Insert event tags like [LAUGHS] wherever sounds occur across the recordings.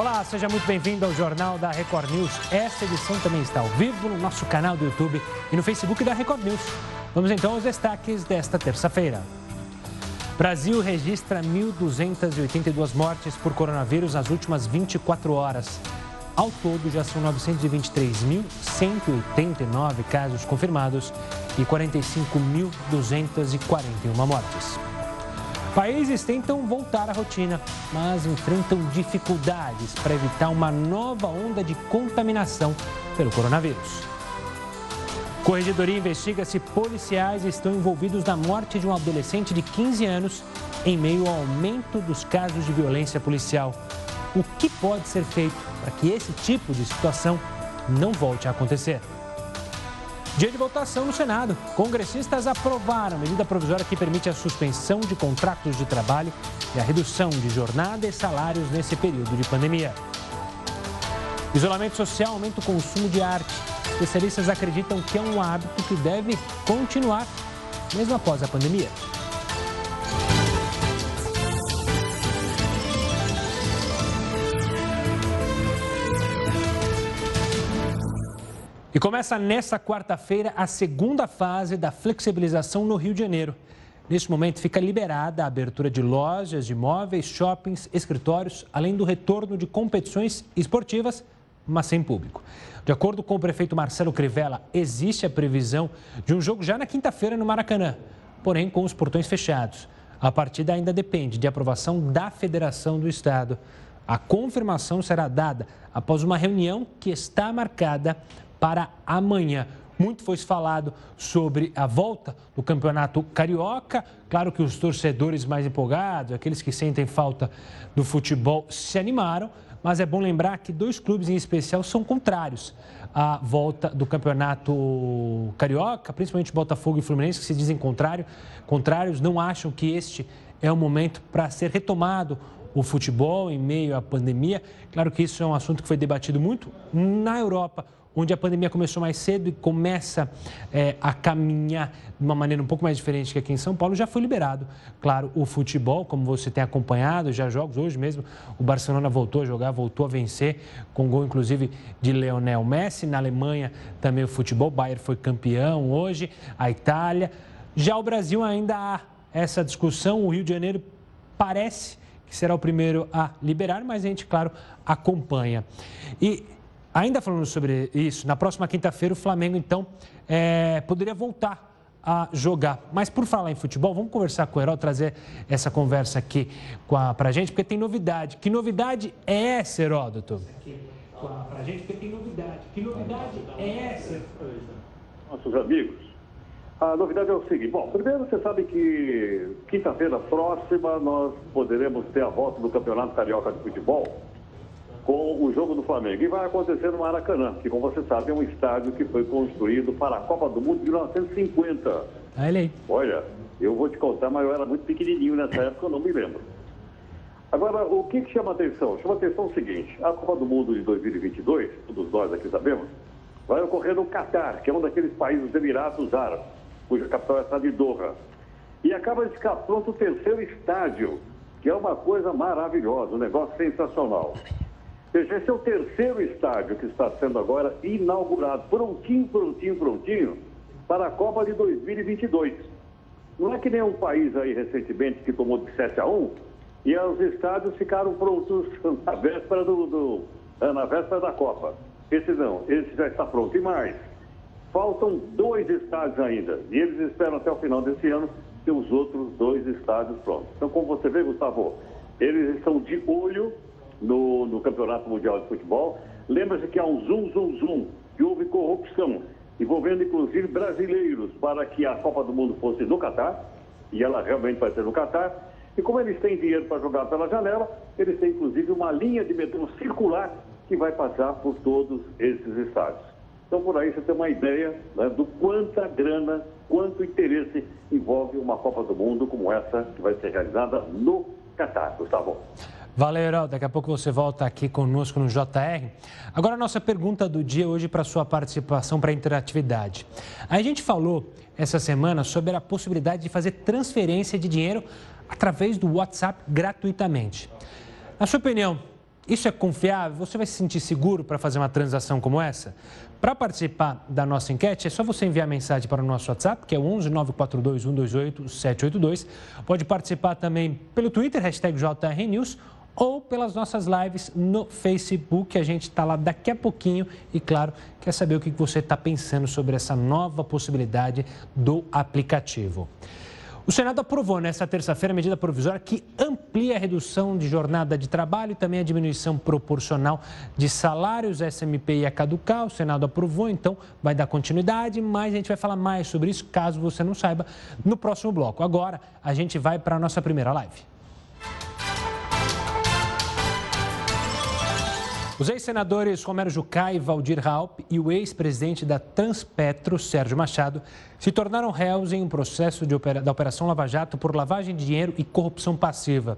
Olá, seja muito bem-vindo ao Jornal da Record News. Esta edição também está ao vivo no nosso canal do YouTube e no Facebook da Record News. Vamos então aos destaques desta terça-feira. Brasil registra 1.282 mortes por coronavírus nas últimas 24 horas. Ao todo, já são 923.189 casos confirmados e 45.241 mortes. Países tentam voltar à rotina, mas enfrentam dificuldades para evitar uma nova onda de contaminação pelo coronavírus. Corregedoria investiga se policiais estão envolvidos na morte de um adolescente de 15 anos em meio ao aumento dos casos de violência policial. O que pode ser feito para que esse tipo de situação não volte a acontecer? Dia de votação no Senado. Congressistas aprovaram a medida provisória que permite a suspensão de contratos de trabalho e a redução de jornada e salários nesse período de pandemia. Isolamento social aumenta o consumo de arte. Especialistas acreditam que é um hábito que deve continuar mesmo após a pandemia. E começa nesta quarta-feira a segunda fase da flexibilização no Rio de Janeiro. Neste momento, fica liberada a abertura de lojas, de imóveis, shoppings, escritórios, além do retorno de competições esportivas, mas sem público. De acordo com o prefeito Marcelo Crivella, existe a previsão de um jogo já na quinta-feira no Maracanã, porém com os portões fechados. A partida ainda depende de aprovação da Federação do Estado. A confirmação será dada após uma reunião que está marcada para amanhã. Muito foi falado sobre a volta do Campeonato Carioca. Claro que os torcedores mais empolgados, aqueles que sentem falta do futebol, se animaram, mas é bom lembrar que dois clubes em especial são contrários à volta do Campeonato Carioca, principalmente Botafogo e Fluminense, que se dizem contrário, contrários, não acham que este é o momento para ser retomado o futebol em meio à pandemia. Claro que isso é um assunto que foi debatido muito na Europa onde a pandemia começou mais cedo e começa é, a caminhar de uma maneira um pouco mais diferente que aqui em São Paulo, já foi liberado. Claro, o futebol, como você tem acompanhado, já jogos hoje mesmo, o Barcelona voltou a jogar, voltou a vencer, com gol inclusive de Leonel Messi. Na Alemanha também o futebol, o Bayern foi campeão hoje, a Itália. Já o Brasil ainda há essa discussão, o Rio de Janeiro parece que será o primeiro a liberar, mas a gente, claro, acompanha. E Ainda falando sobre isso, na próxima quinta-feira o Flamengo, então, é, poderia voltar a jogar. Mas por falar em futebol, vamos conversar com o Herói, trazer essa conversa aqui para a gente, porque tem novidade. Que novidade é essa, Heródoto? Para a gente, porque tem novidade. Que novidade é essa? Nossos amigos, a novidade é o seguinte. Bom, primeiro você sabe que quinta-feira próxima nós poderemos ter a volta do Campeonato Carioca de Futebol com o jogo do Flamengo. E vai acontecer no Maracanã, que, como você sabe, é um estádio que foi construído para a Copa do Mundo de 1950. Olha Olha, eu vou te contar, mas eu era muito pequenininho nessa época, eu não me lembro. Agora, o que, que chama atenção? Chama atenção o seguinte: a Copa do Mundo de 2022, todos nós aqui sabemos, vai ocorrer no Catar, que é um daqueles países dos Emirados Árabes, cuja capital é a cidade de Doha. E acaba de ficar pronto o terceiro estádio, que é uma coisa maravilhosa, um negócio sensacional. Esse é o terceiro estádio que está sendo agora inaugurado, prontinho, prontinho, prontinho, para a Copa de 2022. Não é que nem um país aí recentemente que tomou de 7 a 1 e os estádios ficaram prontos [LAUGHS] na véspera, do, do eh, na véspera da Copa. Esse não, esse já está pronto. E mais, faltam dois estádios ainda e eles esperam até o final desse ano ter os outros dois estádios prontos. Então, como você vê, Gustavo, eles estão de olho no, no Campeonato Mundial de Futebol. Lembra-se que há um zoom, zoom, zoom, que houve corrupção, envolvendo inclusive brasileiros, para que a Copa do Mundo fosse no Catar, e ela realmente vai ser no Catar. E como eles têm dinheiro para jogar pela janela, eles têm inclusive uma linha de metrô circular que vai passar por todos esses estádios. Então, por aí você tem uma ideia né, do quanta grana, quanto interesse envolve uma Copa do Mundo como essa que vai ser realizada no Catar, Gustavo. Valeu, Herói. Daqui a pouco você volta aqui conosco no JR. Agora, a nossa pergunta do dia hoje para sua participação para a interatividade. A gente falou essa semana sobre a possibilidade de fazer transferência de dinheiro através do WhatsApp gratuitamente. Na sua opinião, Isso é confiável? Você vai se sentir seguro para fazer uma transação como essa? Para participar da nossa enquete, é só você enviar mensagem para o nosso WhatsApp, que é 11 942 128 782. Pode participar também pelo Twitter, hashtag JRNews, ou pelas nossas lives no Facebook. A gente está lá daqui a pouquinho e, claro, quer saber o que você está pensando sobre essa nova possibilidade do aplicativo. O Senado aprovou nesta terça-feira a medida provisória que amplia a redução de jornada de trabalho e também a diminuição proporcional de salários. A SMP ia caducar, o Senado aprovou, então vai dar continuidade, mas a gente vai falar mais sobre isso, caso você não saiba, no próximo bloco. Agora, a gente vai para a nossa primeira live. Os ex-senadores Romero Jucá e Valdir Raup e o ex-presidente da Transpetro, Sérgio Machado, se tornaram réus em um processo opera... da Operação Lava Jato por lavagem de dinheiro e corrupção passiva.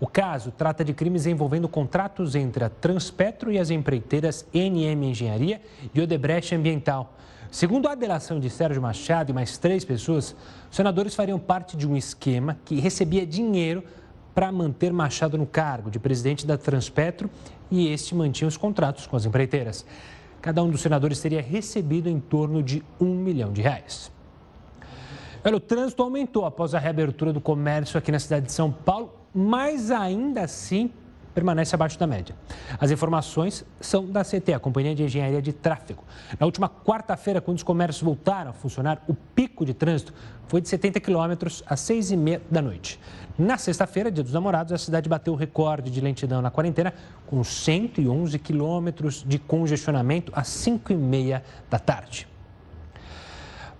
O caso trata de crimes envolvendo contratos entre a Transpetro e as empreiteiras NM Engenharia e Odebrecht Ambiental. Segundo a delação de Sérgio Machado e mais três pessoas, os senadores fariam parte de um esquema que recebia dinheiro para manter Machado no cargo de presidente da Transpetro e este mantinha os contratos com as empreiteiras. Cada um dos senadores teria recebido em torno de um milhão de reais. O trânsito aumentou após a reabertura do comércio aqui na cidade de São Paulo, mas ainda assim permanece abaixo da média. As informações são da CT, a Companhia de Engenharia de Tráfego. Na última quarta-feira, quando os comércios voltaram a funcionar, o pico de trânsito foi de 70 quilômetros às 6 e meia da noite. Na sexta-feira, dia dos namorados, a cidade bateu o recorde de lentidão na quarentena, com 111 quilômetros de congestionamento às 5 e meia da tarde.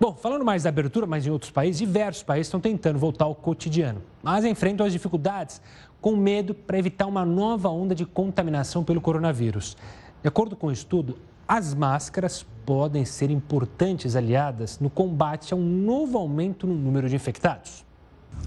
Bom, falando mais da abertura, mas em outros países, diversos países estão tentando voltar ao cotidiano, mas enfrentam as dificuldades com medo para evitar uma nova onda de contaminação pelo coronavírus. De acordo com o estudo, as máscaras podem ser importantes aliadas no combate a um novo aumento no número de infectados.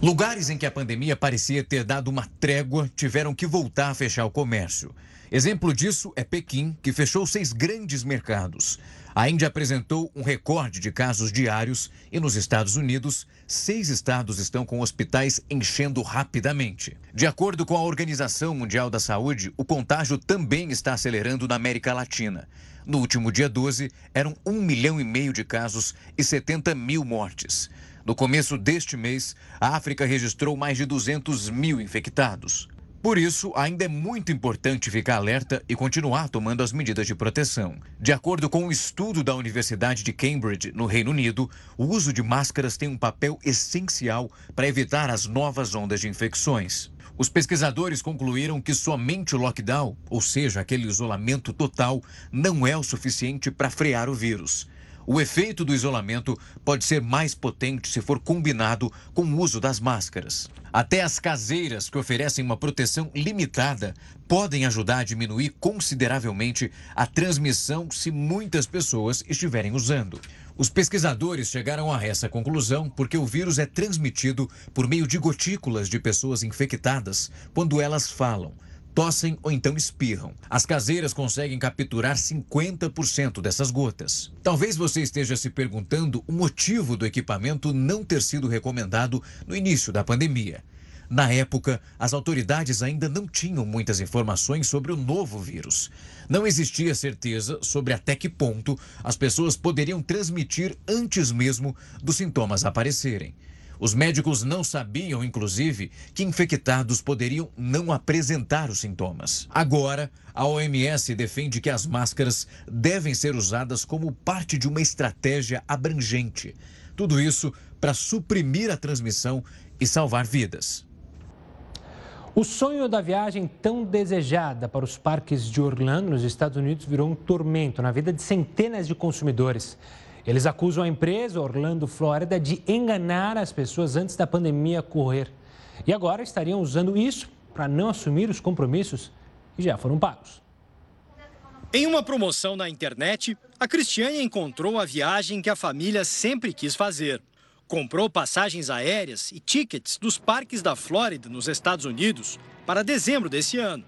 Lugares em que a pandemia parecia ter dado uma trégua tiveram que voltar a fechar o comércio. Exemplo disso é Pequim, que fechou seis grandes mercados. A Índia apresentou um recorde de casos diários e nos Estados Unidos, seis estados estão com hospitais enchendo rapidamente. De acordo com a Organização Mundial da Saúde, o contágio também está acelerando na América Latina. No último dia 12, eram um milhão e meio de casos e 70 mil mortes. No começo deste mês, a África registrou mais de 200 mil infectados. Por isso, ainda é muito importante ficar alerta e continuar tomando as medidas de proteção. De acordo com um estudo da Universidade de Cambridge, no Reino Unido, o uso de máscaras tem um papel essencial para evitar as novas ondas de infecções. Os pesquisadores concluíram que somente o lockdown, ou seja, aquele isolamento total, não é o suficiente para frear o vírus. O efeito do isolamento pode ser mais potente se for combinado com o uso das máscaras. Até as caseiras, que oferecem uma proteção limitada, podem ajudar a diminuir consideravelmente a transmissão se muitas pessoas estiverem usando. Os pesquisadores chegaram a essa conclusão porque o vírus é transmitido por meio de gotículas de pessoas infectadas quando elas falam tossem ou então espirram. As caseiras conseguem capturar 50% dessas gotas. Talvez você esteja se perguntando o motivo do equipamento não ter sido recomendado no início da pandemia. Na época, as autoridades ainda não tinham muitas informações sobre o novo vírus. Não existia certeza sobre até que ponto as pessoas poderiam transmitir antes mesmo dos sintomas aparecerem. Os médicos não sabiam, inclusive, que infectados poderiam não apresentar os sintomas. Agora, a OMS defende que as máscaras devem ser usadas como parte de uma estratégia abrangente. Tudo isso para suprimir a transmissão e salvar vidas. O sonho da viagem tão desejada para os parques de Orlando, nos Estados Unidos, virou um tormento na vida de centenas de consumidores. Eles acusam a empresa Orlando Flórida de enganar as pessoas antes da pandemia correr. E agora estariam usando isso para não assumir os compromissos que já foram pagos. Em uma promoção na internet, a Cristiane encontrou a viagem que a família sempre quis fazer. Comprou passagens aéreas e tickets dos parques da Flórida, nos Estados Unidos, para dezembro desse ano.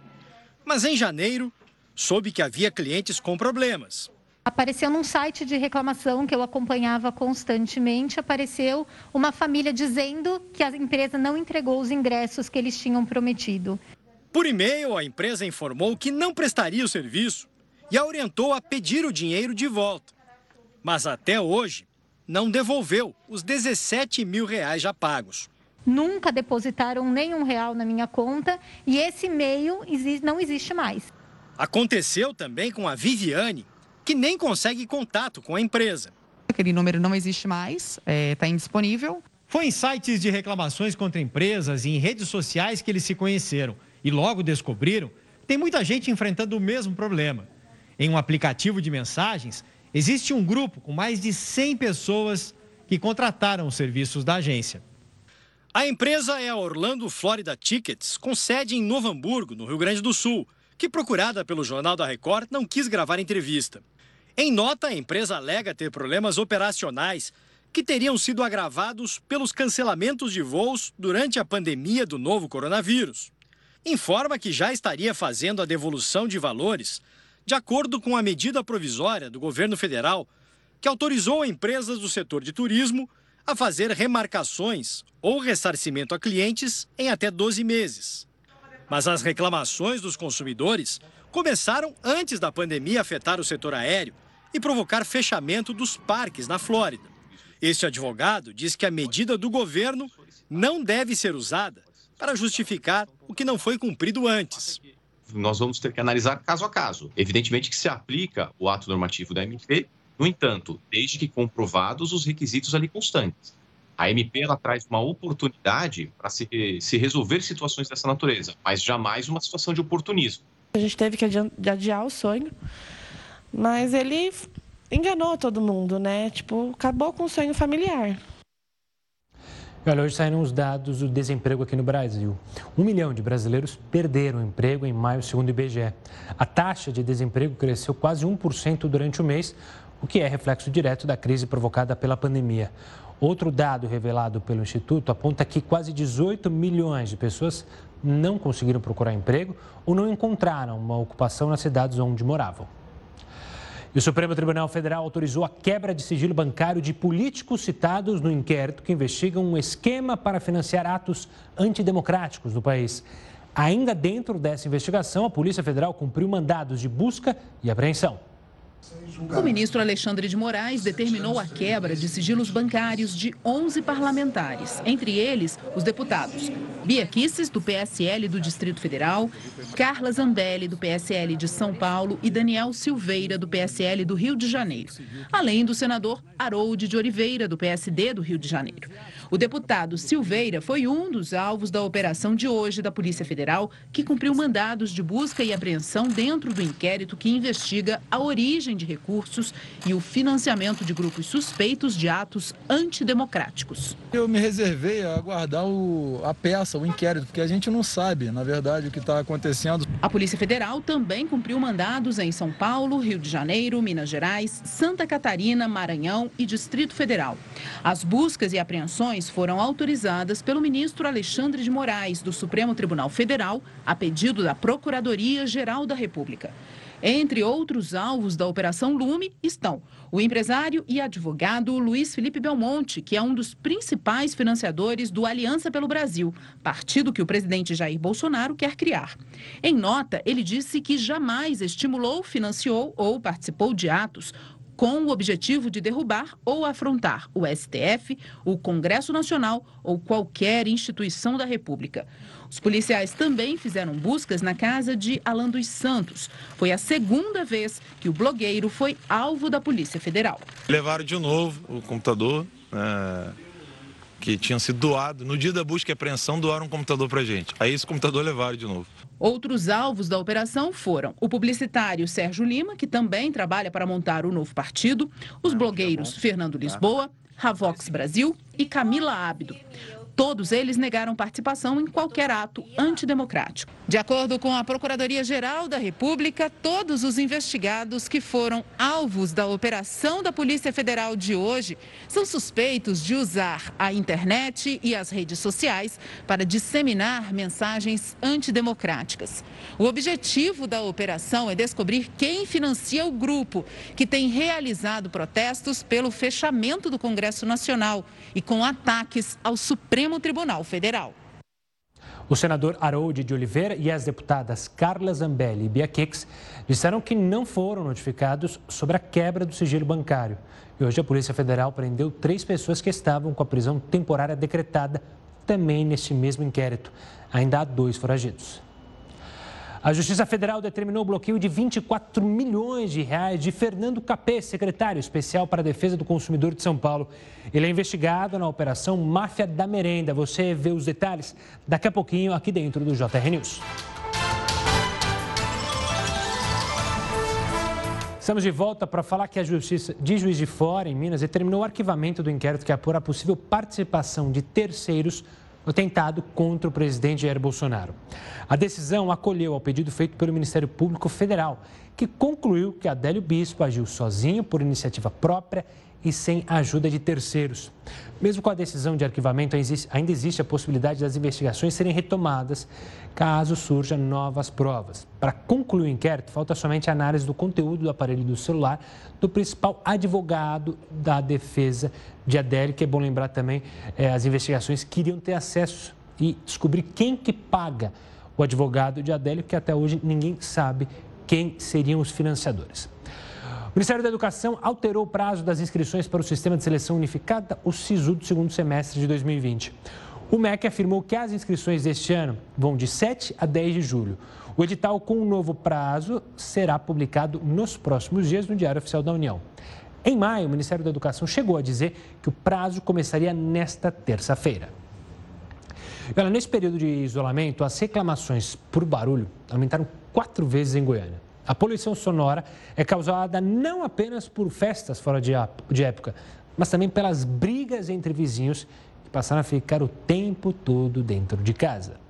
Mas em janeiro, soube que havia clientes com problemas apareceu num site de reclamação que eu acompanhava constantemente, apareceu uma família dizendo que a empresa não entregou os ingressos que eles tinham prometido. Por e-mail, a empresa informou que não prestaria o serviço e a orientou a pedir o dinheiro de volta. Mas até hoje, não devolveu os 17 mil reais já pagos. Nunca depositaram nenhum real na minha conta e esse e-mail não existe mais. Aconteceu também com a Viviane, que nem consegue contato com a empresa. Aquele número não existe mais, está é, tá indisponível. Foi em sites de reclamações contra empresas e em redes sociais que eles se conheceram e logo descobriram que tem muita gente enfrentando o mesmo problema. Em um aplicativo de mensagens, existe um grupo com mais de 100 pessoas que contrataram os serviços da agência. A empresa é a Orlando Florida Tickets, com sede em Novo Hamburgo, no Rio Grande do Sul, que, procurada pelo Jornal da Record, não quis gravar entrevista. Em nota, a empresa alega ter problemas operacionais que teriam sido agravados pelos cancelamentos de voos durante a pandemia do novo coronavírus. Informa que já estaria fazendo a devolução de valores de acordo com a medida provisória do governo federal que autorizou empresas do setor de turismo a fazer remarcações ou ressarcimento a clientes em até 12 meses. Mas as reclamações dos consumidores começaram antes da pandemia afetar o setor aéreo e provocar fechamento dos parques na Flórida. Este advogado diz que a medida do governo não deve ser usada para justificar o que não foi cumprido antes. Nós vamos ter que analisar caso a caso. Evidentemente que se aplica o ato normativo da MP, no entanto, desde que comprovados os requisitos ali constantes. A MP ela traz uma oportunidade para se, se resolver situações dessa natureza, mas jamais uma situação de oportunismo. A gente teve que adiar o sonho, mas ele enganou todo mundo, né? Tipo, acabou com o sonho familiar. Olha, hoje saíram os dados do desemprego aqui no Brasil. Um milhão de brasileiros perderam emprego em maio, segundo o IBGE. A taxa de desemprego cresceu quase 1% durante o mês, o que é reflexo direto da crise provocada pela pandemia. Outro dado revelado pelo Instituto aponta que quase 18 milhões de pessoas não conseguiram procurar emprego ou não encontraram uma ocupação nas cidades onde moravam. E o Supremo Tribunal Federal autorizou a quebra de sigilo bancário de políticos citados no inquérito que investiga um esquema para financiar atos antidemocráticos no país. Ainda dentro dessa investigação, a Polícia Federal cumpriu mandados de busca e apreensão. O ministro Alexandre de Moraes determinou a quebra de sigilos bancários de 11 parlamentares, entre eles os deputados Bia Kisses, do PSL do Distrito Federal, Carla Zambelli, do PSL de São Paulo e Daniel Silveira, do PSL do Rio de Janeiro, além do senador Harold de Oliveira, do PSD do Rio de Janeiro. O deputado Silveira foi um dos alvos da operação de hoje da Polícia Federal, que cumpriu mandados de busca e apreensão dentro do inquérito que investiga a origem de recursos e o financiamento de grupos suspeitos de atos antidemocráticos. Eu me reservei a aguardar o, a peça, o inquérito, porque a gente não sabe, na verdade, o que está acontecendo. A Polícia Federal também cumpriu mandados em São Paulo, Rio de Janeiro, Minas Gerais, Santa Catarina, Maranhão e Distrito Federal. As buscas e apreensões foram autorizadas pelo ministro Alexandre de Moraes, do Supremo Tribunal Federal, a pedido da Procuradoria-Geral da República. Entre outros alvos da Operação Lume estão o empresário e advogado Luiz Felipe Belmonte, que é um dos principais financiadores do Aliança pelo Brasil, partido que o presidente Jair Bolsonaro quer criar. Em nota, ele disse que jamais estimulou, financiou ou participou de atos com o objetivo de derrubar ou afrontar o STF, o Congresso Nacional ou qualquer instituição da República. Os policiais também fizeram buscas na casa de Alan dos Santos. Foi a segunda vez que o blogueiro foi alvo da Polícia Federal. Levaram de novo o computador. É, que tinha sido doado. No dia da busca e apreensão, doaram um computador para gente. Aí esse computador levaram de novo. Outros alvos da operação foram o publicitário Sérgio Lima, que também trabalha para montar o novo partido, os blogueiros Fernando Lisboa, Ravox Brasil e Camila Ábido. Todos eles negaram participação em qualquer ato antidemocrático. De acordo com a Procuradoria-Geral da República, todos os investigados que foram alvos da operação da Polícia Federal de hoje são suspeitos de usar a internet e as redes sociais para disseminar mensagens antidemocráticas. O objetivo da operação é descobrir quem financia o grupo que tem realizado protestos pelo fechamento do Congresso Nacional e com ataques ao Supremo Tribunal Federal. O senador Harold de Oliveira e as deputadas Carla Zambelli e Bia Kix disseram que não foram notificados sobre a quebra do sigilo bancário. E hoje a Polícia Federal prendeu três pessoas que estavam com a prisão temporária decretada também neste mesmo inquérito. Ainda há dois foragidos. A Justiça Federal determinou o bloqueio de 24 milhões de reais de Fernando Capê, secretário especial para a defesa do consumidor de São Paulo. Ele é investigado na operação Máfia da Merenda. Você vê os detalhes daqui a pouquinho aqui dentro do JR News. Estamos de volta para falar que a Justiça de Juiz de Fora, em Minas, determinou o arquivamento do inquérito que apura a possível participação de terceiros no tentado contra o presidente Jair Bolsonaro. A decisão acolheu ao pedido feito pelo Ministério Público Federal, que concluiu que Adélio Bispo agiu sozinho por iniciativa própria e sem ajuda de terceiros. Mesmo com a decisão de arquivamento, ainda existe a possibilidade das investigações serem retomadas caso surjam novas provas. Para concluir o inquérito, falta somente a análise do conteúdo do aparelho do celular do principal advogado da defesa de Adélio, que é bom lembrar também, é, as investigações queriam ter acesso e descobrir quem que paga o advogado de Adélio, que até hoje ninguém sabe quem seriam os financiadores. O Ministério da Educação alterou o prazo das inscrições para o Sistema de Seleção Unificada, o SISU, do segundo semestre de 2020. O MEC afirmou que as inscrições deste ano vão de 7 a 10 de julho. O edital com o um novo prazo será publicado nos próximos dias no Diário Oficial da União. Em maio, o Ministério da Educação chegou a dizer que o prazo começaria nesta terça-feira. Nesse período de isolamento, as reclamações por barulho aumentaram quatro vezes em Goiânia. A poluição sonora é causada não apenas por festas fora de época, mas também pelas brigas entre vizinhos que passaram a ficar o tempo todo dentro de casa.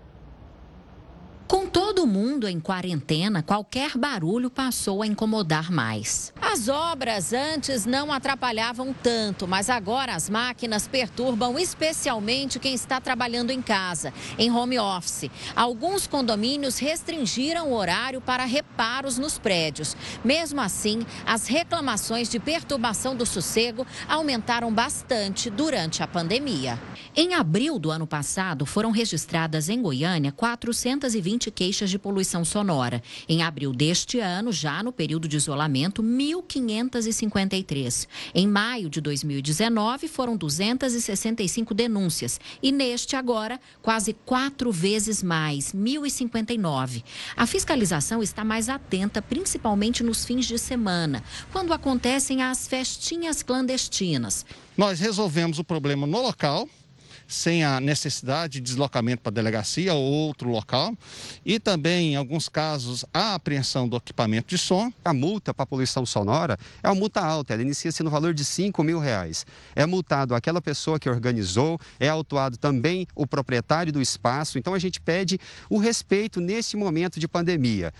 Com todo mundo em quarentena, qualquer barulho passou a incomodar mais. As obras antes não atrapalhavam tanto, mas agora as máquinas perturbam especialmente quem está trabalhando em casa, em home office. Alguns condomínios restringiram o horário para reparos nos prédios. Mesmo assim, as reclamações de perturbação do sossego aumentaram bastante durante a pandemia. Em abril do ano passado, foram registradas em Goiânia 420 20 queixas de poluição sonora. Em abril deste ano, já no período de isolamento, 1.553. Em maio de 2019, foram 265 denúncias. E neste agora, quase quatro vezes mais, 1.059. A fiscalização está mais atenta, principalmente nos fins de semana, quando acontecem as festinhas clandestinas. Nós resolvemos o problema no local sem a necessidade de deslocamento para a delegacia ou outro local. E também, em alguns casos, a apreensão do equipamento de som. A multa para a poluição sonora é uma multa alta, ela inicia-se no valor de 5 mil reais. É multado aquela pessoa que organizou, é autuado também o proprietário do espaço. Então, a gente pede o respeito nesse momento de pandemia.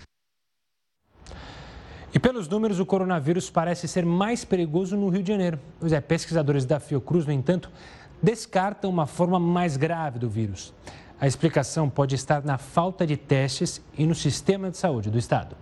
E pelos números, o coronavírus parece ser mais perigoso no Rio de Janeiro. Pois é, pesquisadores da Fiocruz, no entanto, descartam uma forma mais grave do vírus. A explicação pode estar na falta de testes e no sistema de saúde do estado.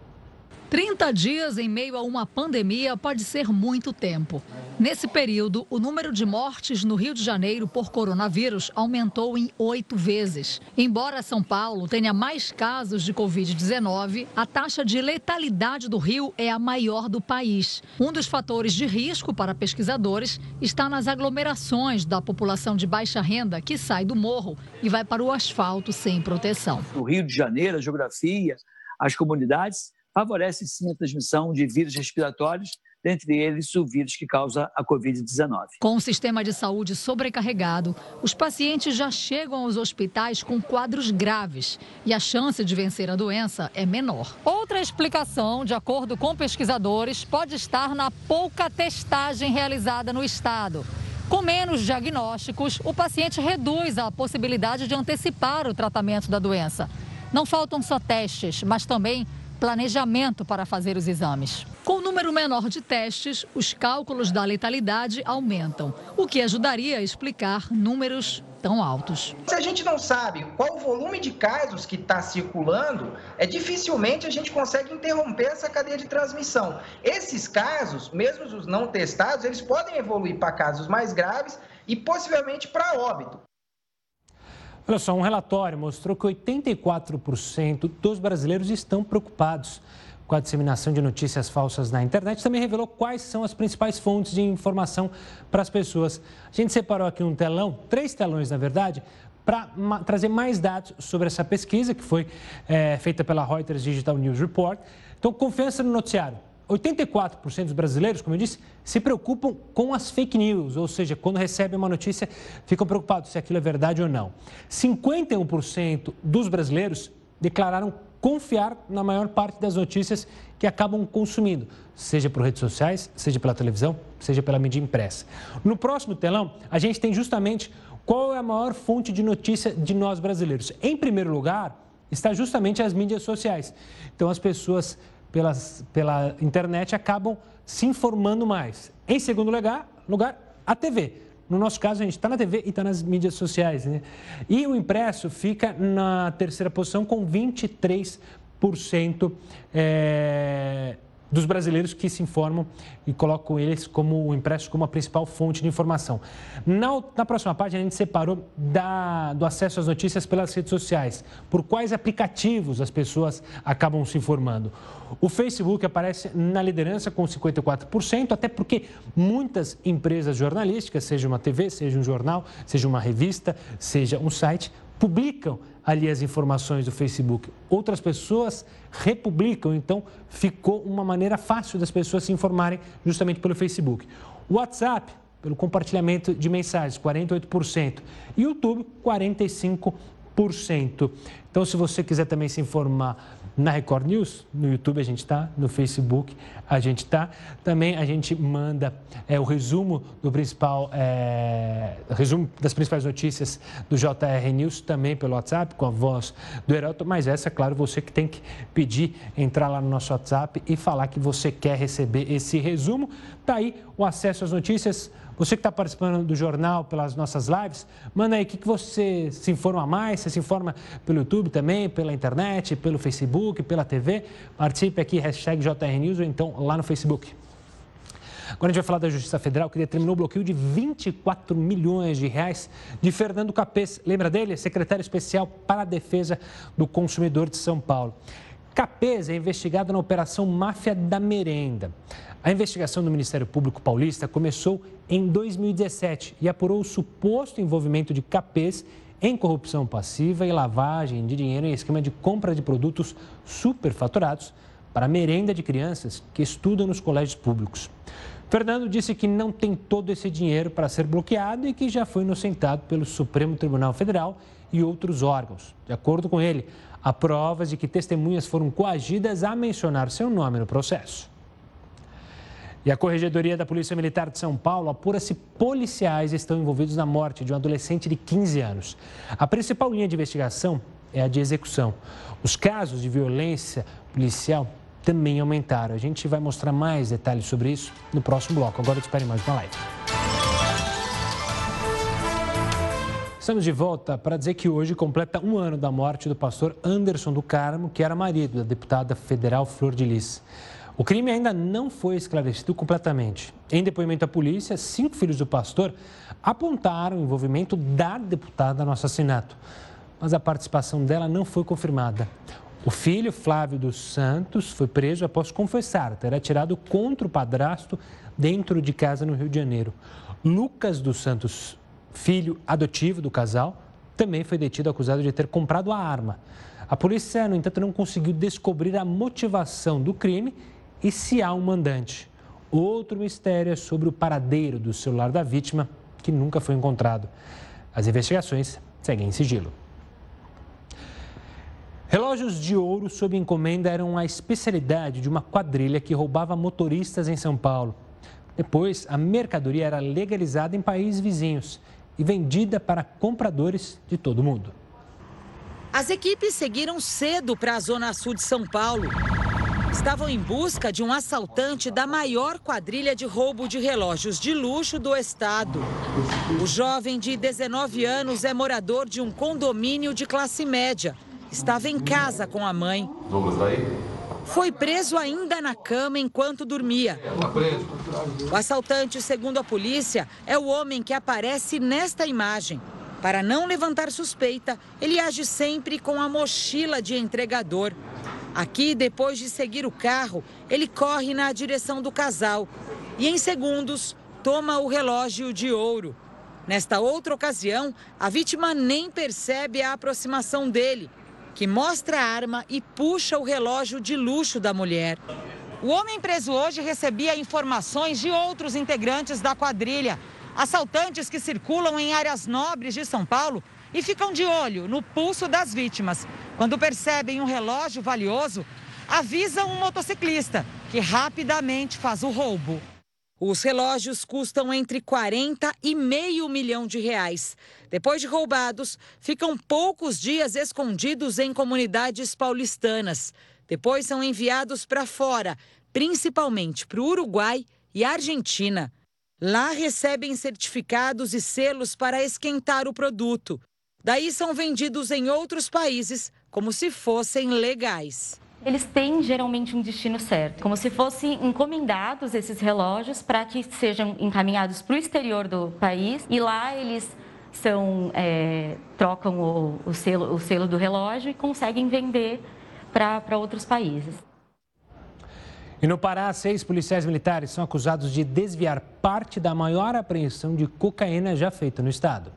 30 dias em meio a uma pandemia pode ser muito tempo. Nesse período, o número de mortes no Rio de Janeiro por coronavírus aumentou em oito vezes. Embora São Paulo tenha mais casos de Covid-19, a taxa de letalidade do Rio é a maior do país. Um dos fatores de risco para pesquisadores está nas aglomerações da população de baixa renda que sai do morro e vai para o asfalto sem proteção. No Rio de Janeiro, a geografia, as comunidades favorece sim a transmissão de vírus respiratórios, dentre eles o vírus que causa a Covid-19. Com o sistema de saúde sobrecarregado, os pacientes já chegam aos hospitais com quadros graves e a chance de vencer a doença é menor. Outra explicação, de acordo com pesquisadores, pode estar na pouca testagem realizada no estado. Com menos diagnósticos, o paciente reduz a possibilidade de antecipar o tratamento da doença. Não faltam só testes, mas também planejamento para fazer os exames. Com o número menor de testes, os cálculos da letalidade aumentam, o que ajudaria a explicar números tão altos. Se a gente não sabe qual o volume de casos que está circulando, é dificilmente a gente consegue interromper essa cadeia de transmissão. Esses casos, mesmo os não testados, eles podem evoluir para casos mais graves e possivelmente para óbito. Olha só, um relatório mostrou que 84% dos brasileiros estão preocupados com a disseminação de notícias falsas na internet. Também revelou quais são as principais fontes de informação para as pessoas. A gente separou aqui um telão, três telões na verdade, para trazer mais dados sobre essa pesquisa que foi é, feita pela Reuters Digital News Report. Então, confiança no noticiário. 84% dos brasileiros, como eu disse, se preocupam com as fake news, ou seja, quando recebem uma notícia, ficam preocupados se aquilo é verdade ou não. 51% dos brasileiros declararam confiar na maior parte das notícias que acabam consumindo, seja por redes sociais, seja pela televisão, seja pela mídia impressa. No próximo telão, a gente tem justamente qual é a maior fonte de notícia de nós brasileiros. Em primeiro lugar, está justamente as mídias sociais. Então, as pessoas pelas, pela internet acabam se informando mais. Em segundo lugar, lugar a TV. No nosso caso, a gente está na TV e está nas mídias sociais. Né? E o impresso fica na terceira posição com 23% é, dos brasileiros que se informam e colocam eles como o impresso como a principal fonte de informação. Na, na próxima página, a gente separou da, do acesso às notícias pelas redes sociais, por quais aplicativos as pessoas acabam se informando. O Facebook aparece na liderança com 54%, até porque muitas empresas jornalísticas, seja uma TV, seja um jornal, seja uma revista, seja um site, publicam ali as informações do Facebook. Outras pessoas republicam, então ficou uma maneira fácil das pessoas se informarem justamente pelo Facebook. O WhatsApp, pelo compartilhamento de mensagens, 48%. YouTube, 45%. Então, se você quiser também se informar na Record News, no YouTube a gente está, no Facebook a gente está. Também a gente manda é, o resumo do principal, é, resumo das principais notícias do JR News também pelo WhatsApp, com a voz do Heroto. Mas essa, claro, você que tem que pedir, entrar lá no nosso WhatsApp e falar que você quer receber esse resumo. Está aí o acesso às notícias você que está participando do jornal pelas nossas lives, manda aí o que, que você se informa mais. Você se informa pelo YouTube também, pela internet, pelo Facebook, pela TV. Participe aqui, hashtag JRNews ou então lá no Facebook. Agora a gente vai falar da Justiça Federal, que determinou o bloqueio de 24 milhões de reais de Fernando Capês. Lembra dele? Secretário Especial para a Defesa do Consumidor de São Paulo. Capês é investigado na Operação Máfia da Merenda. A investigação do Ministério Público Paulista começou em 2017 e apurou o suposto envolvimento de Capês em corrupção passiva e lavagem de dinheiro em esquema de compra de produtos superfaturados para merenda de crianças que estudam nos colégios públicos. Fernando disse que não tem todo esse dinheiro para ser bloqueado e que já foi inocentado pelo Supremo Tribunal Federal e outros órgãos. De acordo com ele, há provas de que testemunhas foram coagidas a mencionar seu nome no processo. E a Corregedoria da Polícia Militar de São Paulo apura se policiais estão envolvidos na morte de um adolescente de 15 anos. A principal linha de investigação é a de execução. Os casos de violência policial também aumentaram. A gente vai mostrar mais detalhes sobre isso no próximo bloco. Agora espere mais uma live. Estamos de volta para dizer que hoje completa um ano da morte do pastor Anderson do Carmo, que era marido da deputada federal Flor de Lis. O crime ainda não foi esclarecido completamente. Em depoimento à polícia, cinco filhos do pastor apontaram o envolvimento da deputada no assassinato, mas a participação dela não foi confirmada. O filho, Flávio dos Santos, foi preso após confessar ter atirado contra o padrasto dentro de casa no Rio de Janeiro. Lucas dos Santos, filho adotivo do casal, também foi detido acusado de ter comprado a arma. A polícia, no entanto, não conseguiu descobrir a motivação do crime e se há um mandante. Outro mistério é sobre o paradeiro do celular da vítima, que nunca foi encontrado. As investigações seguem em sigilo. Relógios de ouro sob encomenda eram a especialidade de uma quadrilha que roubava motoristas em São Paulo. Depois, a mercadoria era legalizada em países vizinhos e vendida para compradores de todo o mundo. As equipes seguiram cedo para a zona sul de São Paulo estavam em busca de um assaltante da maior quadrilha de roubo de relógios de luxo do estado. O jovem de 19 anos é morador de um condomínio de classe média. Estava em casa com a mãe. Foi preso ainda na cama enquanto dormia. O assaltante, segundo a polícia, é o homem que aparece nesta imagem. Para não levantar suspeita, ele age sempre com a mochila de entregador. Aqui, depois de seguir o carro, ele corre na direção do casal e, em segundos, toma o relógio de ouro. Nesta outra ocasião, a vítima nem percebe a aproximação dele, que mostra a arma e puxa o relógio de luxo da mulher. O homem preso hoje recebia informações de outros integrantes da quadrilha, assaltantes que circulam em áreas nobres de São Paulo e ficam de olho no pulso das vítimas. Quando percebem um relógio valioso, avisam um motociclista, que rapidamente faz o roubo. Os relógios custam entre 40 e meio milhão de reais. Depois de roubados, ficam poucos dias escondidos em comunidades paulistanas. Depois são enviados para fora, principalmente para o Uruguai e Argentina. Lá recebem certificados e selos para esquentar o produto. Daí são vendidos em outros países como se fossem legais eles têm geralmente um destino certo, como se fossem encomendados esses relógios para que sejam encaminhados para o exterior do país e lá eles são é, trocam o, o, selo, o selo do relógio e conseguem vender para outros países. E no Pará, seis policiais militares são acusados de desviar parte da maior apreensão de cocaína já feita no estado.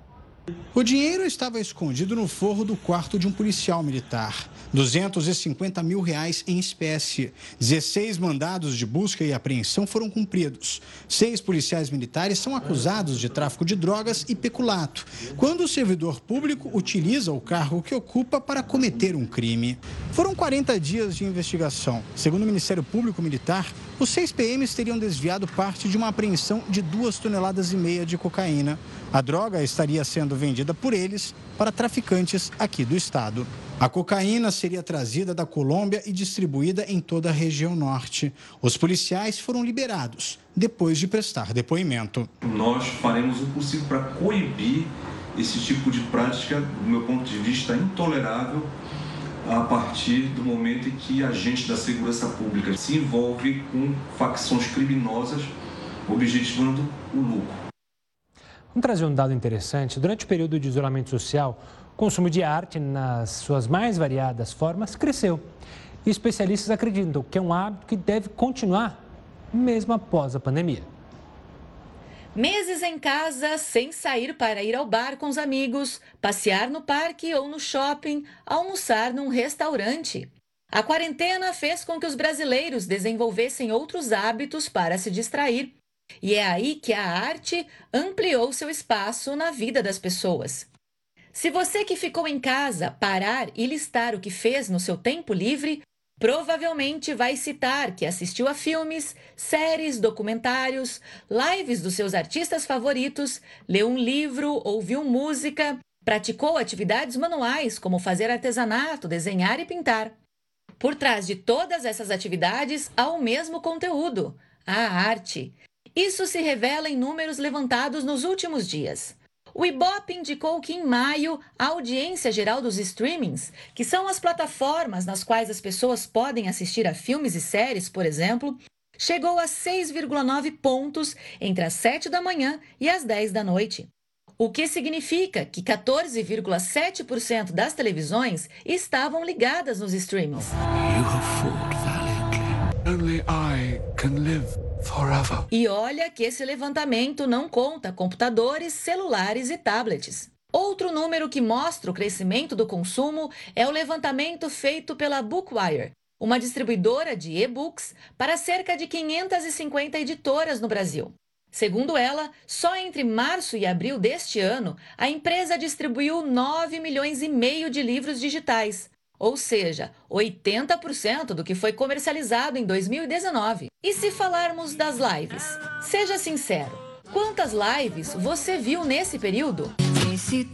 O dinheiro estava escondido no forro do quarto de um policial militar. 250 mil reais em espécie. 16 mandados de busca e apreensão foram cumpridos. Seis policiais militares são acusados de tráfico de drogas e peculato, quando o servidor público utiliza o cargo que ocupa para cometer um crime. Foram 40 dias de investigação. Segundo o Ministério Público Militar, os seis PMs teriam desviado parte de uma apreensão de duas toneladas e meia de cocaína. A droga estaria sendo vendida por eles para traficantes aqui do estado. A cocaína seria trazida da Colômbia e distribuída em toda a região norte. Os policiais foram liberados depois de prestar depoimento. Nós faremos o possível para coibir esse tipo de prática, do meu ponto de vista, intolerável a partir do momento em que agentes da segurança pública se envolve com facções criminosas objetivando o lucro. Vamos trazer um dado interessante. Durante o período de isolamento social, o consumo de arte, nas suas mais variadas formas, cresceu. E especialistas acreditam que é um hábito que deve continuar mesmo após a pandemia. Meses em casa, sem sair para ir ao bar com os amigos, passear no parque ou no shopping, almoçar num restaurante. A quarentena fez com que os brasileiros desenvolvessem outros hábitos para se distrair e é aí que a arte ampliou seu espaço na vida das pessoas. Se você que ficou em casa parar e listar o que fez no seu tempo livre, provavelmente vai citar que assistiu a filmes, séries, documentários, lives dos seus artistas favoritos, leu um livro, ouviu música, praticou atividades manuais como fazer artesanato, desenhar e pintar. Por trás de todas essas atividades há o mesmo conteúdo, a arte. Isso se revela em números levantados nos últimos dias. O Ibope indicou que em maio a audiência geral dos streamings, que são as plataformas nas quais as pessoas podem assistir a filmes e séries, por exemplo, chegou a 6,9 pontos entre as 7 da manhã e as 10 da noite. O que significa que 14,7% das televisões estavam ligadas nos streamings. Only I can live forever. E olha que esse levantamento não conta computadores, celulares e tablets. Outro número que mostra o crescimento do consumo é o levantamento feito pela Bookwire, uma distribuidora de e-books para cerca de 550 editoras no Brasil. Segundo ela, só entre março e abril deste ano, a empresa distribuiu 9 milhões e meio de livros digitais, ou seja, 80% do que foi comercializado em 2019. E se falarmos das lives? Seja sincero, quantas lives você viu nesse período? Esse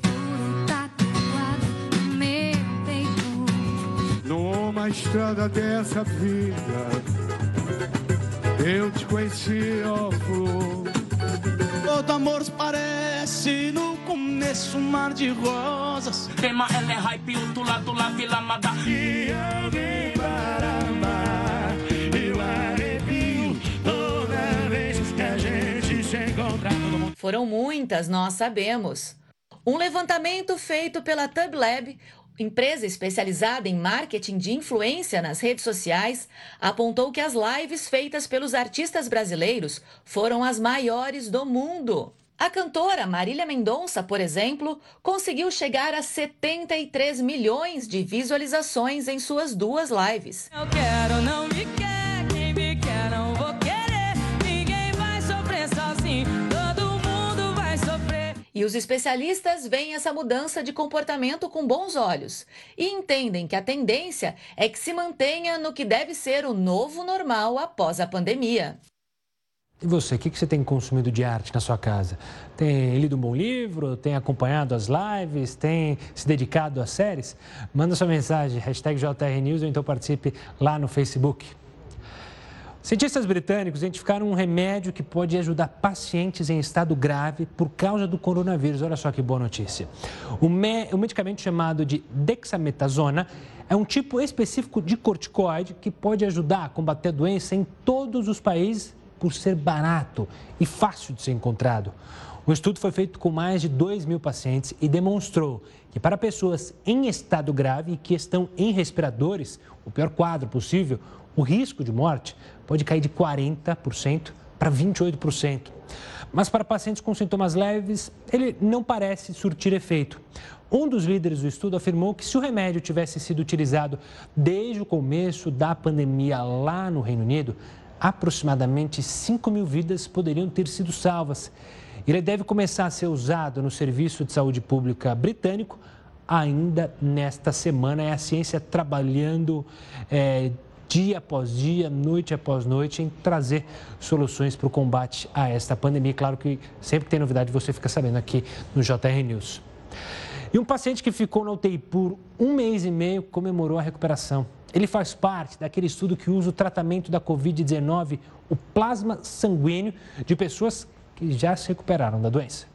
Numa estrada dessa vida, eu te conheci, ó flor. Todo amor parece no começo um mar de rosas. Tema ela é hype, outro lado lá Vila Mada. E alguém para amar, eu arrepio toda vez que a gente se encontra. Foram muitas, nós sabemos. Um levantamento feito pela TubLab, empresa especializada em marketing de influência nas redes sociais, apontou que as lives feitas pelos artistas brasileiros foram as maiores do mundo. A cantora Marília Mendonça, por exemplo, conseguiu chegar a 73 milhões de visualizações em suas duas lives. Eu quero, não me quer, quem me quer não vou querer, ninguém vai sofrer sozinho, E os especialistas veem essa mudança de comportamento com bons olhos e entendem que a tendência é que se mantenha no que deve ser o novo normal após a pandemia. E você, o que você tem consumido de arte na sua casa? Tem lido um bom livro? Tem acompanhado as lives? Tem se dedicado às séries? Manda sua mensagem, hashtag JRNews ou então participe lá no Facebook. Cientistas britânicos identificaram um remédio que pode ajudar pacientes em estado grave por causa do coronavírus. Olha só que boa notícia. O, me... o medicamento chamado de dexametasona é um tipo específico de corticoide que pode ajudar a combater a doença em todos os países por ser barato e fácil de ser encontrado. O estudo foi feito com mais de 2 mil pacientes e demonstrou que para pessoas em estado grave e que estão em respiradores, o pior quadro possível, o risco de morte pode cair de 40% para 28%. Mas para pacientes com sintomas leves, ele não parece surtir efeito. Um dos líderes do estudo afirmou que se o remédio tivesse sido utilizado desde o começo da pandemia lá no Reino Unido, aproximadamente 5 mil vidas poderiam ter sido salvas. Ele deve começar a ser usado no Serviço de Saúde Pública britânico ainda nesta semana. É a ciência trabalhando é, dia após dia, noite após noite, em trazer soluções para o combate a esta pandemia. Claro que sempre que tem novidade você fica sabendo aqui no JR News. E um paciente que ficou na UTI por um mês e meio comemorou a recuperação. Ele faz parte daquele estudo que usa o tratamento da Covid-19, o plasma sanguíneo de pessoas que já se recuperaram da doença.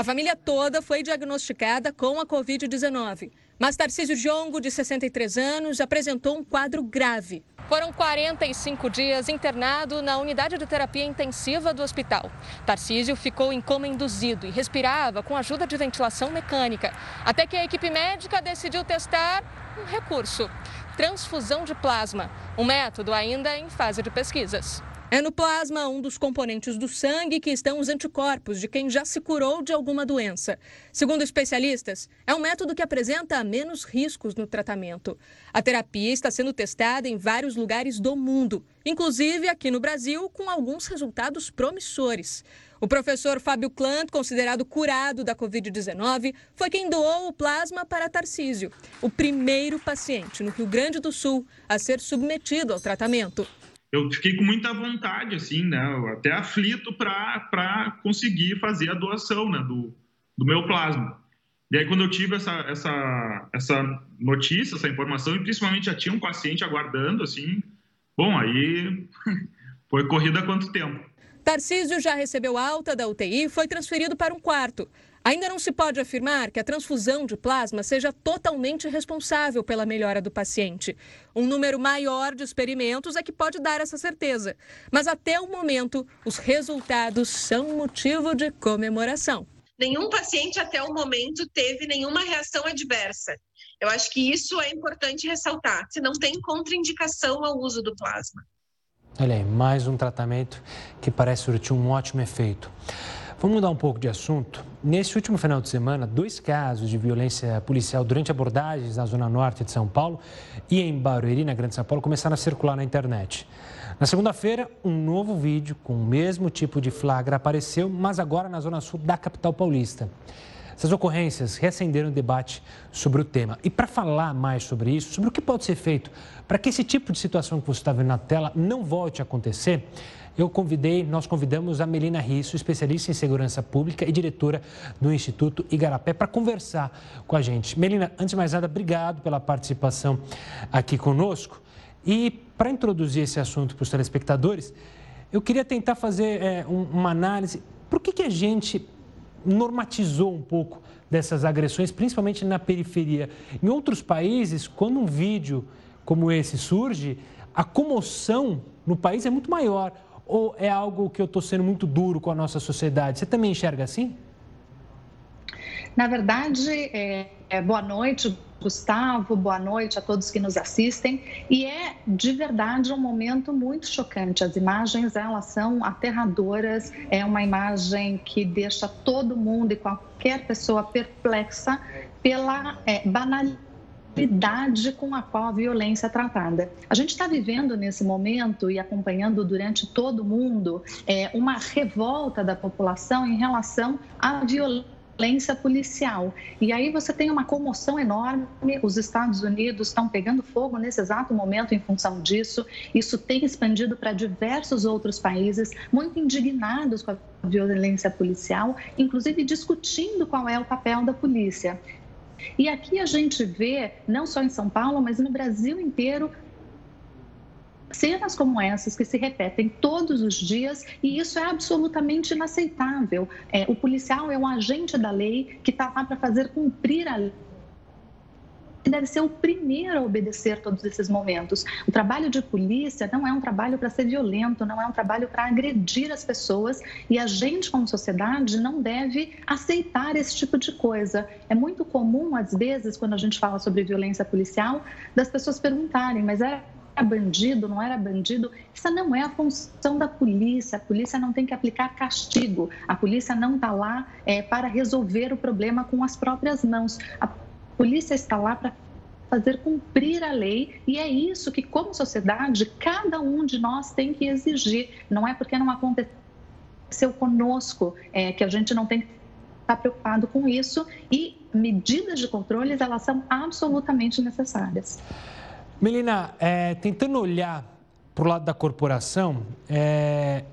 A família toda foi diagnosticada com a Covid-19. Mas Tarcísio Jongo, de 63 anos, apresentou um quadro grave. Foram 45 dias internado na unidade de terapia intensiva do hospital. Tarcísio ficou em coma induzido e respirava com ajuda de ventilação mecânica, até que a equipe médica decidiu testar um recurso: transfusão de plasma, um método ainda em fase de pesquisas. É no plasma um dos componentes do sangue que estão os anticorpos de quem já se curou de alguma doença. Segundo especialistas, é um método que apresenta menos riscos no tratamento. A terapia está sendo testada em vários lugares do mundo, inclusive aqui no Brasil, com alguns resultados promissores. O professor Fábio Klant, considerado curado da Covid-19, foi quem doou o plasma para Tarcísio, o primeiro paciente no Rio Grande do Sul a ser submetido ao tratamento eu fiquei com muita vontade, assim, né? Até aflito para conseguir fazer a doação, né? Do, do meu plasma. E aí, quando eu tive essa, essa, essa notícia, essa informação, e principalmente já tinha um paciente aguardando, assim, bom, aí [LAUGHS] foi corrida há quanto tempo? Tarcísio já recebeu alta da UTI e foi transferido para um quarto. Ainda não se pode afirmar que a transfusão de plasma seja totalmente responsável pela melhora do paciente. Um número maior de experimentos é que pode dar essa certeza. Mas até o momento, os resultados são motivo de comemoração. Nenhum paciente até o momento teve nenhuma reação adversa. Eu acho que isso é importante ressaltar. Se não tem contraindicação ao uso do plasma. Olha aí, mais um tratamento que parece surtir um ótimo efeito. Vamos mudar um pouco de assunto. Nesse último final de semana, dois casos de violência policial durante abordagens na zona norte de São Paulo e em Barueri, na Grande São Paulo, começaram a circular na internet. Na segunda-feira, um novo vídeo com o mesmo tipo de flagra apareceu, mas agora na zona sul da capital paulista. Essas ocorrências reacenderam o debate sobre o tema. E para falar mais sobre isso, sobre o que pode ser feito para que esse tipo de situação que você está vendo na tela não volte a acontecer, eu convidei, nós convidamos a Melina Risso, especialista em segurança pública e diretora do Instituto Igarapé, para conversar com a gente. Melina, antes de mais nada, obrigado pela participação aqui conosco. E para introduzir esse assunto para os telespectadores, eu queria tentar fazer é, um, uma análise. Por que, que a gente normatizou um pouco dessas agressões, principalmente na periferia? Em outros países, quando um vídeo como esse surge, a comoção no país é muito maior ou é algo que eu estou sendo muito duro com a nossa sociedade? Você também enxerga assim? Na verdade, é, é, boa noite, Gustavo, boa noite a todos que nos assistem. E é de verdade um momento muito chocante. As imagens elas são aterradoras. É uma imagem que deixa todo mundo e qualquer pessoa perplexa pela é, banalidade com a qual a violência é tratada. A gente está vivendo nesse momento e acompanhando durante todo o mundo é, uma revolta da população em relação à violência violência policial. E aí você tem uma comoção enorme, os Estados Unidos estão pegando fogo nesse exato momento em função disso. Isso tem expandido para diversos outros países, muito indignados com a violência policial, inclusive discutindo qual é o papel da polícia. E aqui a gente vê, não só em São Paulo, mas no Brasil inteiro, cenas como essas que se repetem todos os dias e isso é absolutamente inaceitável. É, o policial é um agente da lei que está lá para fazer cumprir a lei deve ser o primeiro a obedecer todos esses momentos. O trabalho de polícia não é um trabalho para ser violento, não é um trabalho para agredir as pessoas e a gente, como sociedade, não deve aceitar esse tipo de coisa. É muito comum, às vezes, quando a gente fala sobre violência policial, das pessoas perguntarem, mas era bandido, não era bandido. Essa não é a função da polícia. A polícia não tem que aplicar castigo. A polícia não está lá é, para resolver o problema com as próprias mãos. A polícia está lá para fazer cumprir a lei e é isso que, como sociedade, cada um de nós tem que exigir. Não é porque não aconteceu conosco é, que a gente não tem que estar preocupado com isso e medidas de controle elas são absolutamente necessárias. Melina, é, tentando olhar para o lado da corporação, é,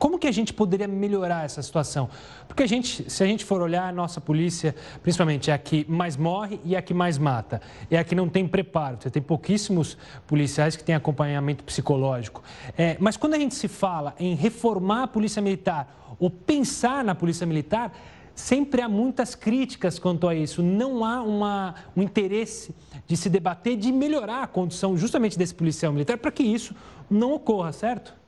como que a gente poderia melhorar essa situação? Porque a gente, se a gente for olhar, a nossa polícia, principalmente, é a que mais morre e é a que mais mata. É a que não tem preparo. Você tem pouquíssimos policiais que têm acompanhamento psicológico. É, mas quando a gente se fala em reformar a polícia militar ou pensar na polícia militar, sempre há muitas críticas quanto a isso. Não há uma, um interesse de se debater, de melhorar a condição justamente desse policial militar para que isso não ocorra, certo?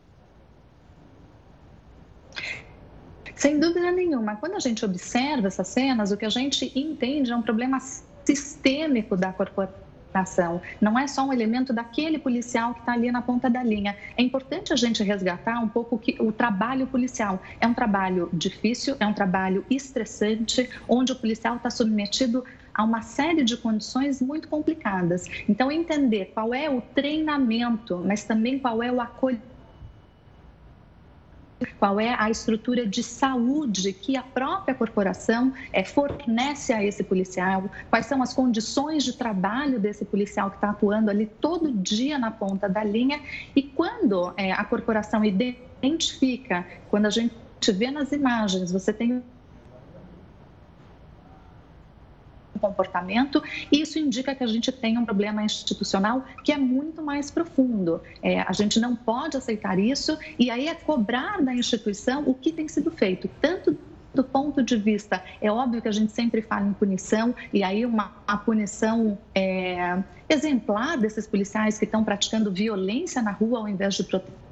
Sem dúvida nenhuma. Quando a gente observa essas cenas, o que a gente entende é um problema sistêmico da corporação ação. Não é só um elemento daquele policial que está ali na ponta da linha. É importante a gente resgatar um pouco que o trabalho policial é um trabalho difícil, é um trabalho estressante, onde o policial está submetido a uma série de condições muito complicadas. Então, entender qual é o treinamento, mas também qual é o acolhimento qual é a estrutura de saúde que a própria corporação é, fornece a esse policial, quais são as condições de trabalho desse policial que está atuando ali todo dia na ponta da linha e quando é, a corporação identifica, quando a gente vê nas imagens, você tem comportamento, e isso indica que a gente tem um problema institucional que é muito mais profundo. É, a gente não pode aceitar isso, e aí é cobrar da instituição o que tem sido feito, tanto do ponto de vista, é óbvio que a gente sempre fala em punição, e aí uma, uma punição é, exemplar desses policiais que estão praticando violência na rua ao invés de proteger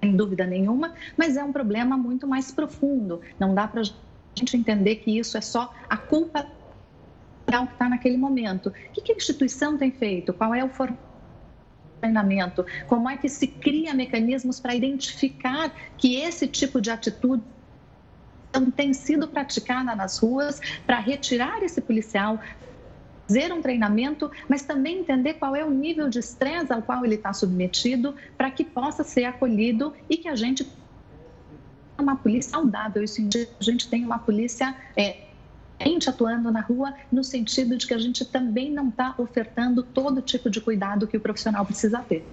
sem dúvida nenhuma, mas é um problema muito mais profundo. Não dá para gente entender que isso é só a culpa que está naquele momento. O que a instituição tem feito? Qual é o treinamento? Como é que se cria mecanismos para identificar que esse tipo de atitude tem sido praticada nas ruas para retirar esse policial, fazer um treinamento, mas também entender qual é o nível de estresse ao qual ele está submetido para que possa ser acolhido e que a gente uma polícia saudável, isso a gente tem uma polícia é, atuando na rua no sentido de que a gente também não está ofertando todo tipo de cuidado que o profissional precisa ter.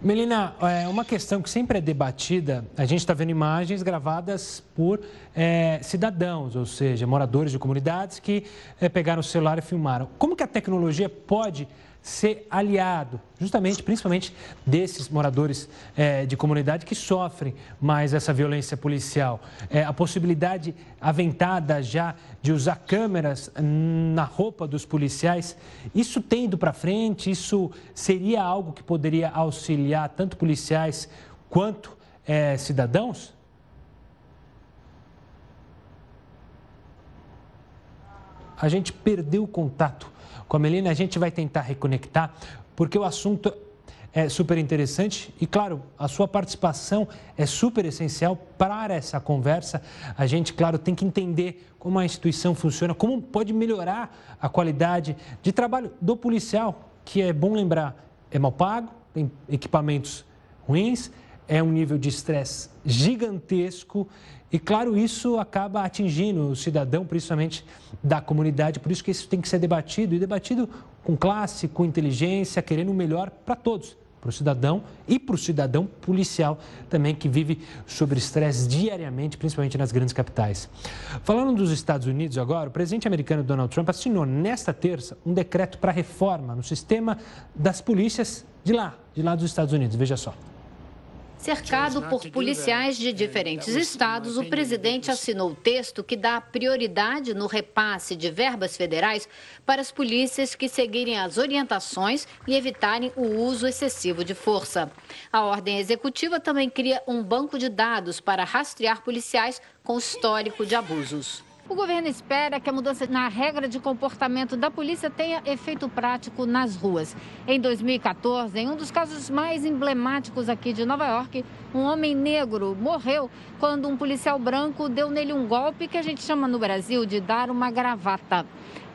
Melina, é uma questão que sempre é debatida, a gente está vendo imagens gravadas por é, cidadãos, ou seja, moradores de comunidades que é, pegaram o celular e filmaram. Como que a tecnologia pode ser aliado, justamente, principalmente desses moradores é, de comunidade que sofrem mais essa violência policial. É, a possibilidade aventada já de usar câmeras na roupa dos policiais, isso tem ido para frente? Isso seria algo que poderia auxiliar tanto policiais quanto é, cidadãos? a gente perdeu o contato com a Melina. A gente vai tentar reconectar, porque o assunto é super interessante e, claro, a sua participação é super essencial para essa conversa. A gente, claro, tem que entender como a instituição funciona, como pode melhorar a qualidade de trabalho do policial, que é bom lembrar, é mal pago, tem equipamentos ruins, é um nível de estresse gigantesco e, claro, isso acaba atingindo o cidadão, principalmente da comunidade. Por isso que isso tem que ser debatido e debatido com classe, com inteligência, querendo o melhor para todos, para o cidadão e para o cidadão policial também que vive sob estresse diariamente, principalmente nas grandes capitais. Falando dos Estados Unidos agora, o presidente americano Donald Trump assinou nesta terça um decreto para reforma no sistema das polícias de lá, de lá dos Estados Unidos. Veja só. Cercado por policiais de diferentes estados, o presidente assinou o texto que dá prioridade no repasse de verbas federais para as polícias que seguirem as orientações e evitarem o uso excessivo de força. A ordem executiva também cria um banco de dados para rastrear policiais com histórico de abusos. O governo espera que a mudança na regra de comportamento da polícia tenha efeito prático nas ruas. Em 2014, em um dos casos mais emblemáticos aqui de Nova York, um homem negro morreu quando um policial branco deu nele um golpe que a gente chama no Brasil de dar uma gravata.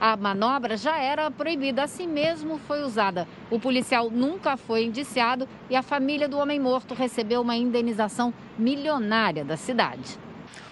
A manobra já era proibida, assim mesmo foi usada. O policial nunca foi indiciado e a família do homem morto recebeu uma indenização milionária da cidade.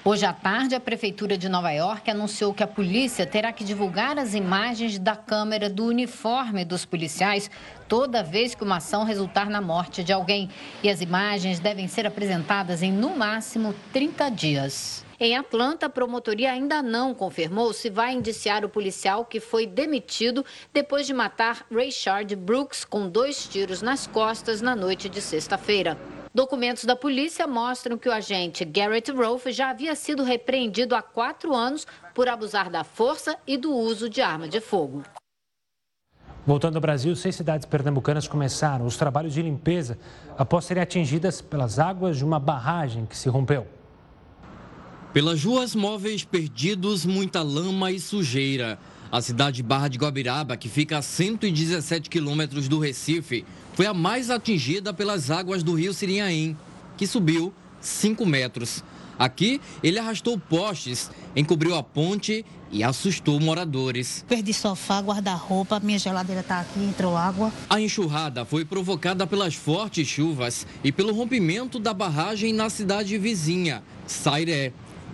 Hoje à tarde, a Prefeitura de Nova York anunciou que a polícia terá que divulgar as imagens da câmera do uniforme dos policiais toda vez que uma ação resultar na morte de alguém. E as imagens devem ser apresentadas em, no máximo, 30 dias. Em Atlanta, a promotoria ainda não confirmou se vai indiciar o policial que foi demitido depois de matar Rayshard Brooks com dois tiros nas costas na noite de sexta-feira. Documentos da polícia mostram que o agente Garrett Rolfe já havia sido repreendido há quatro anos por abusar da força e do uso de arma de fogo. Voltando ao Brasil, seis cidades pernambucanas começaram os trabalhos de limpeza após serem atingidas pelas águas de uma barragem que se rompeu. Pelas ruas móveis perdidos, muita lama e sujeira. A cidade de Barra de Guabiraba, que fica a 117 quilômetros do Recife, foi a mais atingida pelas águas do rio Sirinhaém, que subiu 5 metros. Aqui, ele arrastou postes, encobriu a ponte e assustou moradores. Perdi sofá, guarda-roupa, minha geladeira está aqui, entrou água. A enxurrada foi provocada pelas fortes chuvas e pelo rompimento da barragem na cidade vizinha, Sairé.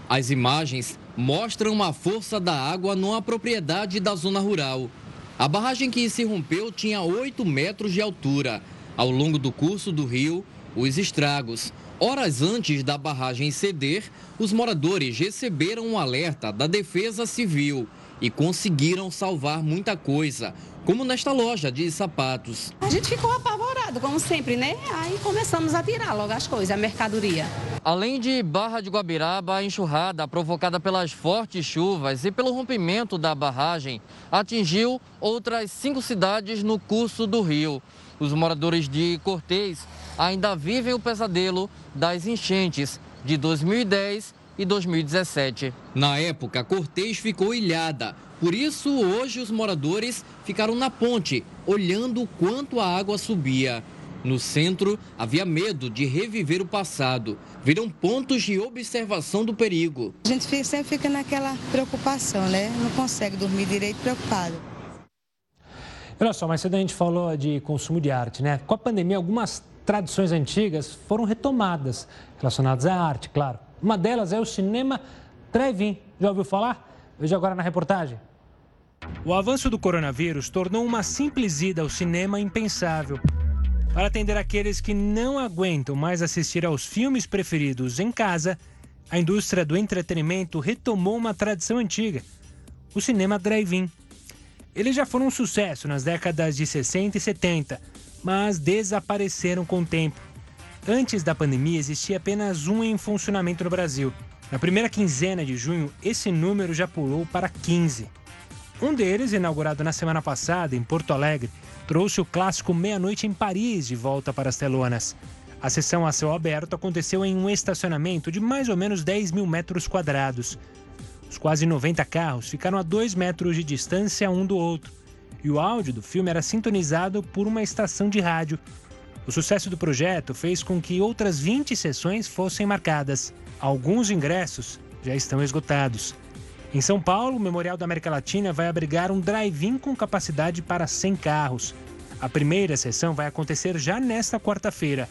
As imagens mostram a força da água numa propriedade da zona rural. A barragem que se rompeu tinha 8 metros de altura. Ao longo do curso do rio, os estragos. Horas antes da barragem ceder, os moradores receberam um alerta da Defesa Civil e conseguiram salvar muita coisa, como nesta loja de sapatos. A gente ficou apavorado, como sempre, né? Aí começamos a tirar logo as coisas, a mercadoria. Além de Barra de Guabiraba, a enxurrada provocada pelas fortes chuvas e pelo rompimento da barragem atingiu outras cinco cidades no curso do rio. Os moradores de Cortês ainda vivem o pesadelo das enchentes de 2010 e 2017. Na época, Cortês ficou ilhada. Por isso, hoje os moradores ficaram na ponte, olhando o quanto a água subia. No centro, havia medo de reviver o passado. Viram pontos de observação do perigo. A gente sempre fica naquela preocupação, né? Não consegue dormir direito preocupado. Olha só, mais cedo a gente falou de consumo de arte, né? Com a pandemia, algumas tradições antigas foram retomadas, relacionadas à arte, claro. Uma delas é o cinema drive-in. Já ouviu falar? Veja agora na reportagem. O avanço do coronavírus tornou uma simples ida ao cinema impensável. Para atender aqueles que não aguentam mais assistir aos filmes preferidos em casa, a indústria do entretenimento retomou uma tradição antiga: o cinema drive-in. Eles já foram um sucesso nas décadas de 60 e 70, mas desapareceram com o tempo. Antes da pandemia, existia apenas um em funcionamento no Brasil. Na primeira quinzena de junho, esse número já pulou para 15. Um deles, inaugurado na semana passada em Porto Alegre, trouxe o clássico Meia-Noite em Paris de volta para as telonas. A sessão a céu aberto aconteceu em um estacionamento de mais ou menos 10 mil metros quadrados. Os quase 90 carros ficaram a 2 metros de distância um do outro. E o áudio do filme era sintonizado por uma estação de rádio. O sucesso do projeto fez com que outras 20 sessões fossem marcadas. Alguns ingressos já estão esgotados. Em São Paulo, o Memorial da América Latina vai abrigar um drive-in com capacidade para 100 carros. A primeira sessão vai acontecer já nesta quarta-feira.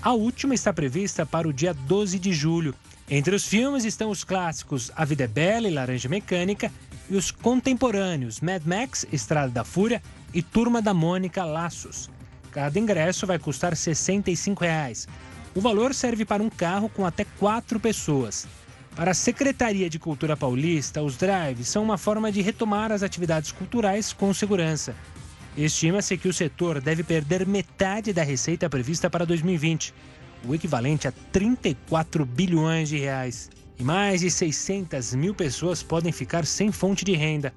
A última está prevista para o dia 12 de julho. Entre os filmes estão os clássicos A Vida é Bela e Laranja Mecânica e os contemporâneos Mad Max, Estrada da Fúria e Turma da Mônica Laços. Cada ingresso vai custar 65 reais. O valor serve para um carro com até quatro pessoas. Para a Secretaria de Cultura Paulista, os drives são uma forma de retomar as atividades culturais com segurança. Estima-se que o setor deve perder metade da receita prevista para 2020, o equivalente a 34 bilhões de reais. E mais de 600 mil pessoas podem ficar sem fonte de renda.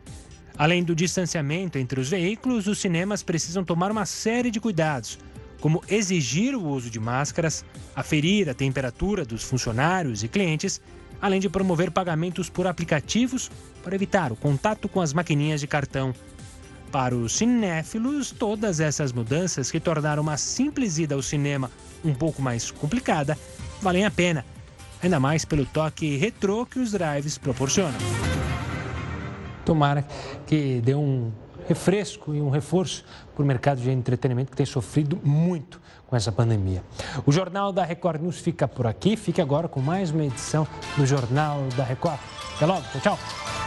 Além do distanciamento entre os veículos, os cinemas precisam tomar uma série de cuidados, como exigir o uso de máscaras, aferir a temperatura dos funcionários e clientes além de promover pagamentos por aplicativos para evitar o contato com as maquininhas de cartão. Para os cinéfilos, todas essas mudanças que tornaram uma simples ida ao cinema um pouco mais complicada valem a pena, ainda mais pelo toque retrô que os drives proporcionam. Tomara que dê um refresco e um reforço para o mercado de entretenimento que tem sofrido muito com essa pandemia. O Jornal da Record News fica por aqui. Fique agora com mais uma edição do Jornal da Record. Até logo. Tchau, tchau.